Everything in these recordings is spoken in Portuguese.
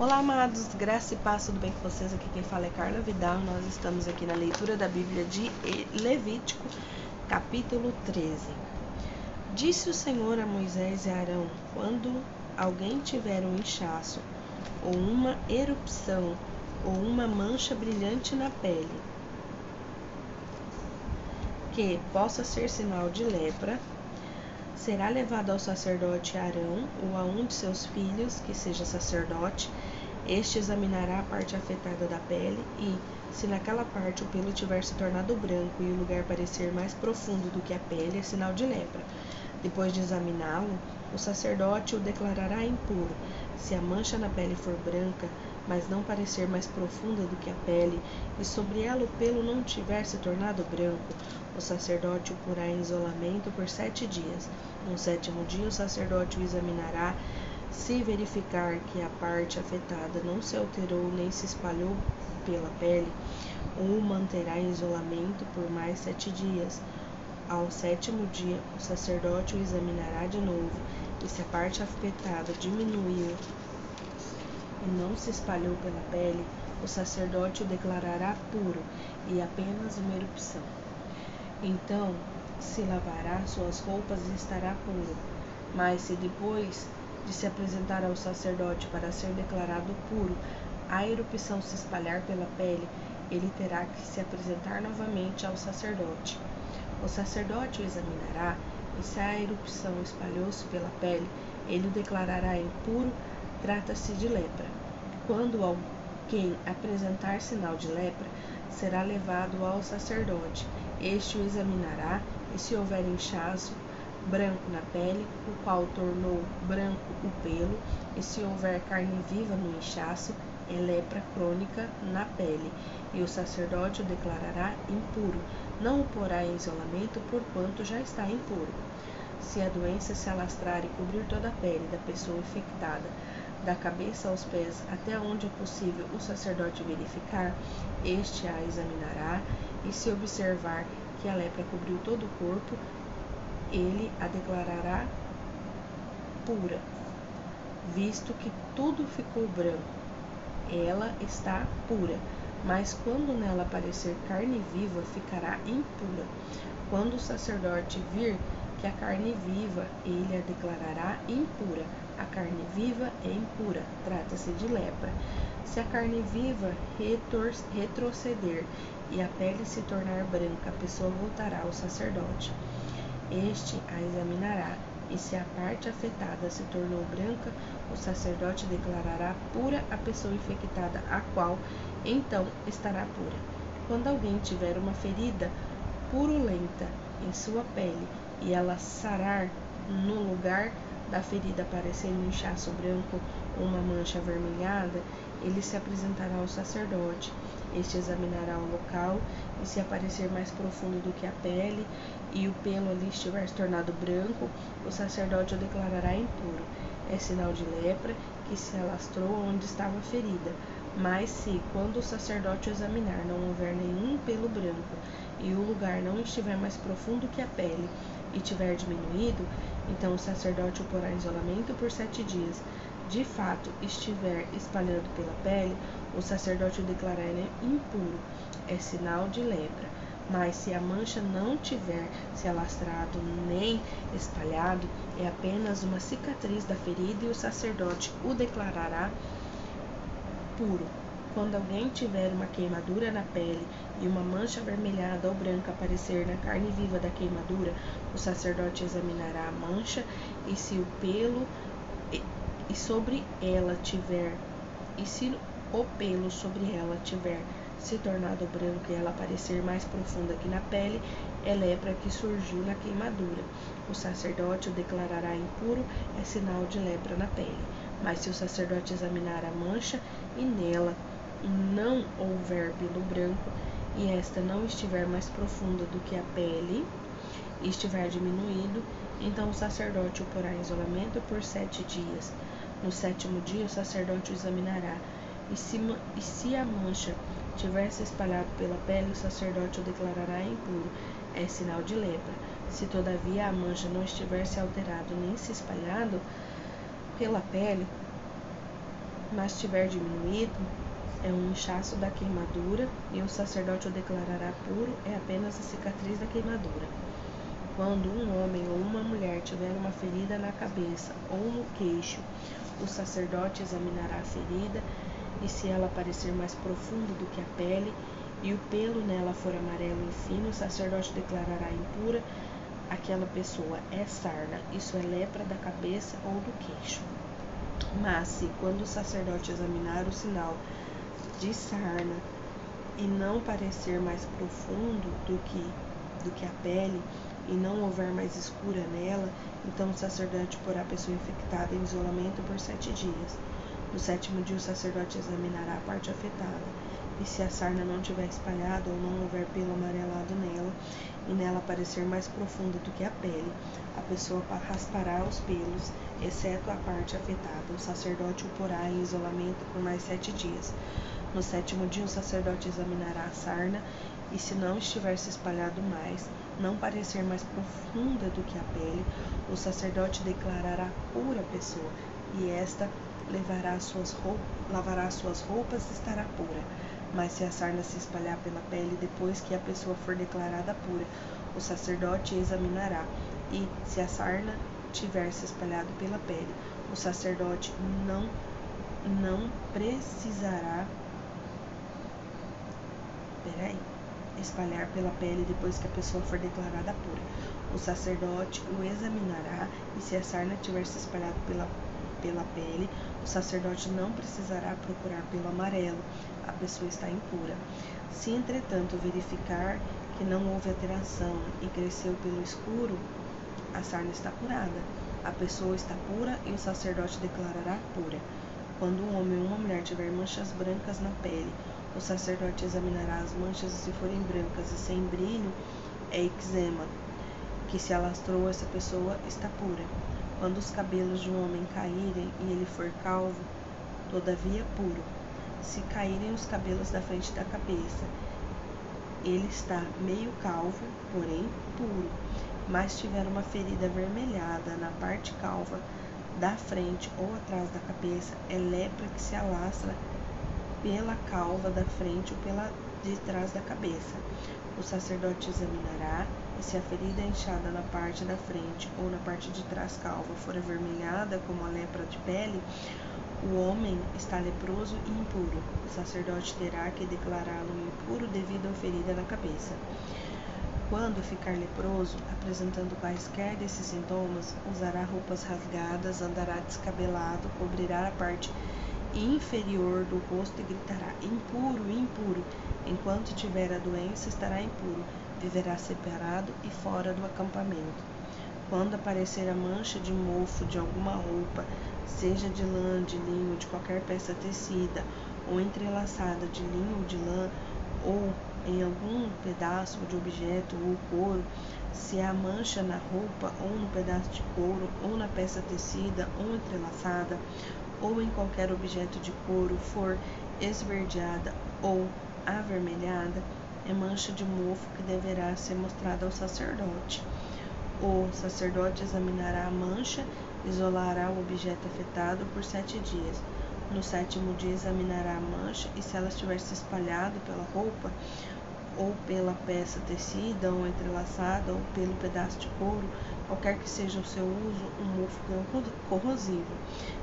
Olá, amados, graça e paz, tudo bem com vocês? Aqui quem fala é Carla Vidal. Nós estamos aqui na leitura da Bíblia de Levítico, capítulo 13. Disse o Senhor a Moisés e Arão: Quando alguém tiver um inchaço, ou uma erupção, ou uma mancha brilhante na pele, que possa ser sinal de lepra, será levado ao sacerdote Arão ou a um de seus filhos, que seja sacerdote. Este examinará a parte afetada da pele e, se naquela parte o pelo tiver se tornado branco e o lugar parecer mais profundo do que a pele, é sinal de lepra. Depois de examiná-lo, o sacerdote o declarará impuro. Se a mancha na pele for branca, mas não parecer mais profunda do que a pele, e sobre ela o pelo não tiver se tornado branco, o sacerdote o porá em isolamento por sete dias. No sétimo dia, o sacerdote o examinará. Se verificar que a parte afetada não se alterou nem se espalhou pela pele, o manterá em isolamento por mais sete dias. Ao sétimo dia, o sacerdote o examinará de novo, e se a parte afetada diminuiu e não se espalhou pela pele, o sacerdote o declarará puro e apenas uma erupção. Então se lavará suas roupas e estará puro. Mas se depois de se apresentar ao sacerdote para ser declarado puro, a erupção se espalhar pela pele, ele terá que se apresentar novamente ao sacerdote. O sacerdote o examinará, e se a erupção espalhou-se pela pele, ele o declarará impuro, trata-se de lepra. Quando alguém apresentar sinal de lepra, será levado ao sacerdote. Este o examinará, e se houver inchaço branco na pele, o qual tornou branco o pelo, e se houver carne viva no inchaço, é lepra crônica na pele, e o sacerdote o declarará impuro, não o porá em isolamento, porquanto já está impuro. Se a doença se alastrar e cobrir toda a pele da pessoa infectada, da cabeça aos pés até onde é possível o sacerdote verificar, este a examinará, e se observar que a lepra cobriu todo o corpo, ele a declarará pura, visto que tudo ficou branco. Ela está pura, mas quando nela aparecer carne viva, ficará impura. Quando o sacerdote vir que a carne viva, ele a declarará impura. A carne viva é impura, trata-se de lepra. Se a carne viva retroceder e a pele se tornar branca, a pessoa voltará ao sacerdote. Este a examinará, e se a parte afetada se tornou branca, o sacerdote declarará pura a pessoa infectada, a qual então estará pura. Quando alguém tiver uma ferida purulenta em sua pele e ela sarar no lugar da ferida aparecer um inchaço branco ou uma mancha avermelhada, ele se apresentará ao sacerdote. Este examinará o local e se aparecer mais profundo do que a pele e o pelo ali estiver se tornado branco, o sacerdote o declarará impuro. É sinal de lepra que se alastrou onde estava a ferida. Mas se, quando o sacerdote o examinar, não houver nenhum pelo branco e o lugar não estiver mais profundo que a pele e tiver diminuído, então o sacerdote o porá em isolamento por sete dias. De fato, estiver espalhando pela pele, o sacerdote o declarará impuro, é sinal de lepra. Mas se a mancha não tiver se alastrado nem espalhado, é apenas uma cicatriz da ferida e o sacerdote o declarará puro. Quando alguém tiver uma queimadura na pele e uma mancha avermelhada ou branca aparecer na carne viva da queimadura, o sacerdote examinará a mancha e se o pelo e sobre ela tiver e se o pelo sobre ela tiver se tornado branco e ela parecer mais profunda que na pele, é lepra que surgiu na queimadura. O sacerdote o declarará impuro, é sinal de lepra na pele. Mas se o sacerdote examinar a mancha e nela não houver pelo branco, e esta não estiver mais profunda do que a pele, e estiver diminuído, então o sacerdote o porá em isolamento por sete dias. No sétimo dia, o sacerdote o examinará, e se, e se a mancha tiver se espalhado pela pele, o sacerdote o declarará impuro. É sinal de lepra. Se todavia a mancha não estiver se alterado nem se espalhado pela pele, mas tiver diminuído, é um inchaço da queimadura, e o sacerdote o declarará puro, é apenas a cicatriz da queimadura. Quando um homem ou uma mulher tiver uma ferida na cabeça ou no queixo, o sacerdote examinará a ferida, e se ela parecer mais profunda do que a pele, e o pelo nela for amarelo e fino, o sacerdote declarará impura aquela pessoa é sarna, isso é lepra da cabeça ou do queixo. Mas se quando o sacerdote examinar o sinal de sarna e não parecer mais profundo do que, do que a pele e não houver mais escura nela, então o sacerdote porá a pessoa infectada em isolamento por sete dias. No sétimo dia o sacerdote examinará a parte afetada, e se a sarna não tiver espalhado ou não houver pelo amarelado nela, e nela parecer mais profunda do que a pele, a pessoa raspará os pelos, exceto a parte afetada. O sacerdote o porá em isolamento por mais sete dias. No sétimo dia, o sacerdote examinará a sarna, e se não estiver se espalhado mais, não parecer mais profunda do que a pele, o sacerdote declarará pura a pessoa, e esta levará suas roupas, lavará suas roupas e estará pura. Mas se a sarna se espalhar pela pele depois que a pessoa for declarada pura, o sacerdote examinará, e se a sarna tiver se espalhado pela pele, o sacerdote não não precisará peraí, espalhar pela pele depois que a pessoa for declarada pura. O sacerdote o examinará e se a sarna tiver se espalhado pela, pela pele, o sacerdote não precisará procurar pelo amarelo, a pessoa está impura. Se, entretanto, verificar que não houve alteração e cresceu pelo escuro, a sarna está curada. A pessoa está pura e o sacerdote declarará pura. Quando um homem ou uma mulher tiver manchas brancas na pele, o sacerdote examinará as manchas e se forem brancas e sem brilho, é eczema, que se alastrou essa pessoa está pura. Quando os cabelos de um homem caírem e ele for calvo, todavia puro. Se caírem os cabelos da frente da cabeça, ele está meio calvo, porém puro. Mas tiver uma ferida avermelhada na parte calva da frente ou atrás da cabeça, é lepra que se alastra pela calva da frente ou pela de trás da cabeça. O sacerdote examinará, e se a ferida é inchada na parte da frente ou na parte de trás calva for avermelhada como a lepra de pele, o homem está leproso e impuro. O sacerdote terá que declará-lo impuro devido à ferida na cabeça. Quando ficar leproso, apresentando quaisquer desses sintomas, usará roupas rasgadas, andará descabelado, cobrirá a parte inferior do rosto e gritará: Impuro, impuro! Enquanto tiver a doença, estará impuro, viverá separado e fora do acampamento. Quando aparecer a mancha de mofo de alguma roupa, seja de lã, de linho, de qualquer peça tecida, ou entrelaçada de linho ou de lã, ou em algum pedaço de objeto ou couro, se há mancha na roupa ou no pedaço de couro ou na peça tecida ou entrelaçada, ou em qualquer objeto de couro for esverdeada ou avermelhada, é mancha de mofo que deverá ser mostrada ao sacerdote. O sacerdote examinará a mancha, isolará o objeto afetado por sete dias. No sétimo dia examinará a mancha e se ela estiver se espalhado pela roupa, ou pela peça tecida, ou entrelaçada, ou pelo pedaço de couro, qualquer que seja o seu uso, o mofo é corrosivo,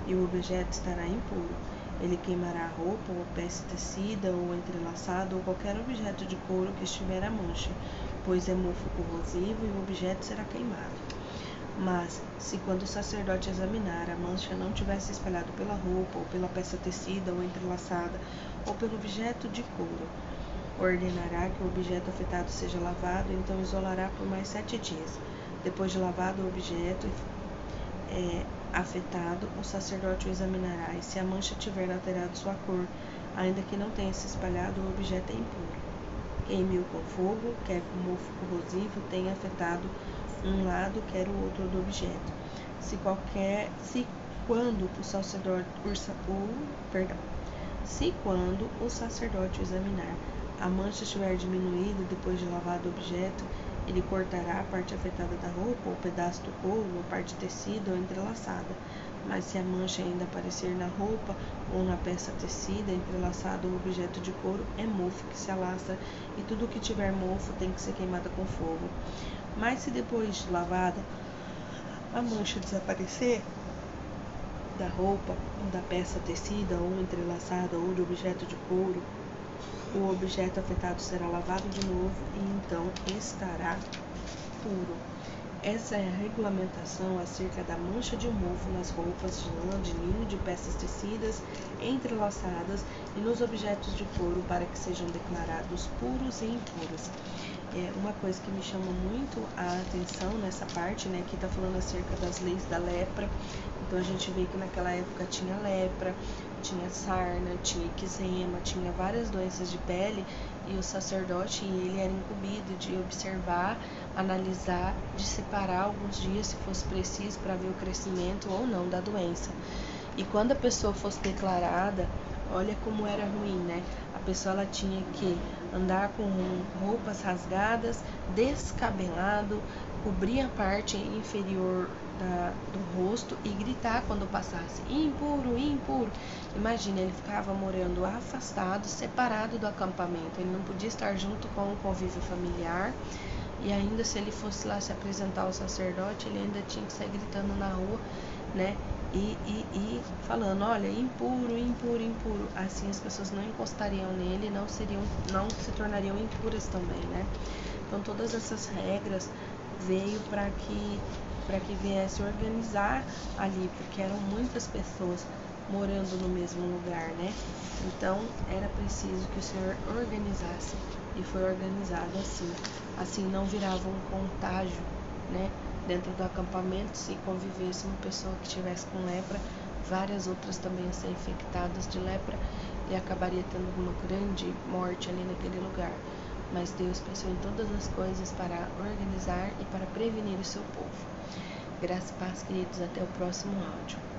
e o objeto estará impuro. Ele queimará a roupa, ou a peça tecida, ou entrelaçada, ou qualquer objeto de couro que estiver a mancha, pois é mofo corrosivo e o objeto será queimado. Mas, se quando o sacerdote examinar a mancha não tivesse espalhado pela roupa, ou pela peça tecida ou entrelaçada, ou pelo objeto de couro, ordenará que o objeto afetado seja lavado, então isolará por mais sete dias. Depois de lavado o objeto é, afetado, o sacerdote o examinará, e se a mancha tiver alterado sua cor, ainda que não tenha se espalhado, o objeto é impuro queime-o com fogo, quer com mofo corrosivo tenha afetado um lado, quer o outro do objeto. Se qualquer, se quando o sacerdote, o, perdão, se quando o sacerdote examinar a mancha estiver diminuída depois de lavado o objeto, ele cortará a parte afetada da roupa, ou pedaço do couro, ou parte tecida ou entrelaçada. mas se a mancha ainda aparecer na roupa ou na peça tecida, entrelaçada ou objeto de couro, é mofo que se alastra e tudo que tiver mofo tem que ser queimado com fogo. Mas se depois de lavada a mancha desaparecer da roupa, da peça tecida ou entrelaçada ou de objeto de couro, o objeto afetado será lavado de novo e então estará puro. Essa é a regulamentação acerca da mancha de mofo nas roupas de lã, de linho, de peças tecidas, entrelaçadas e nos objetos de couro para que sejam declarados puros e impuros. É uma coisa que me chama muito a atenção nessa parte, né, que está falando acerca das leis da lepra. Então a gente vê que naquela época tinha lepra, tinha sarna, tinha eczema, tinha várias doenças de pele e o sacerdote ele era incumbido de observar, analisar, de separar alguns dias se fosse preciso para ver o crescimento ou não da doença. E quando a pessoa fosse declarada, olha como era ruim, né? A pessoa ela tinha que andar com roupas rasgadas, descabelado, cobrir a parte inferior da, do rosto e gritar quando passasse impuro, impuro. Imagina, ele ficava morando afastado, separado do acampamento. Ele não podia estar junto com o convívio familiar. E ainda se ele fosse lá se apresentar ao sacerdote, ele ainda tinha que sair gritando na rua, né? E, e, e falando, olha, impuro, impuro, impuro. Assim as pessoas não encostariam nele, não seriam, não se tornariam impuras também, né? Então todas essas regras veio para que para que viesse organizar ali, porque eram muitas pessoas morando no mesmo lugar, né? Então era preciso que o Senhor organizasse e foi organizado assim. Assim não virava um contágio, né? Dentro do acampamento, se convivesse uma pessoa que tivesse com lepra, várias outras também iam ser infectadas de lepra e acabaria tendo uma grande morte ali naquele lugar. Mas Deus pensou em todas as coisas para organizar e para prevenir o seu povo. Graças e paz, queridos. Até o próximo áudio.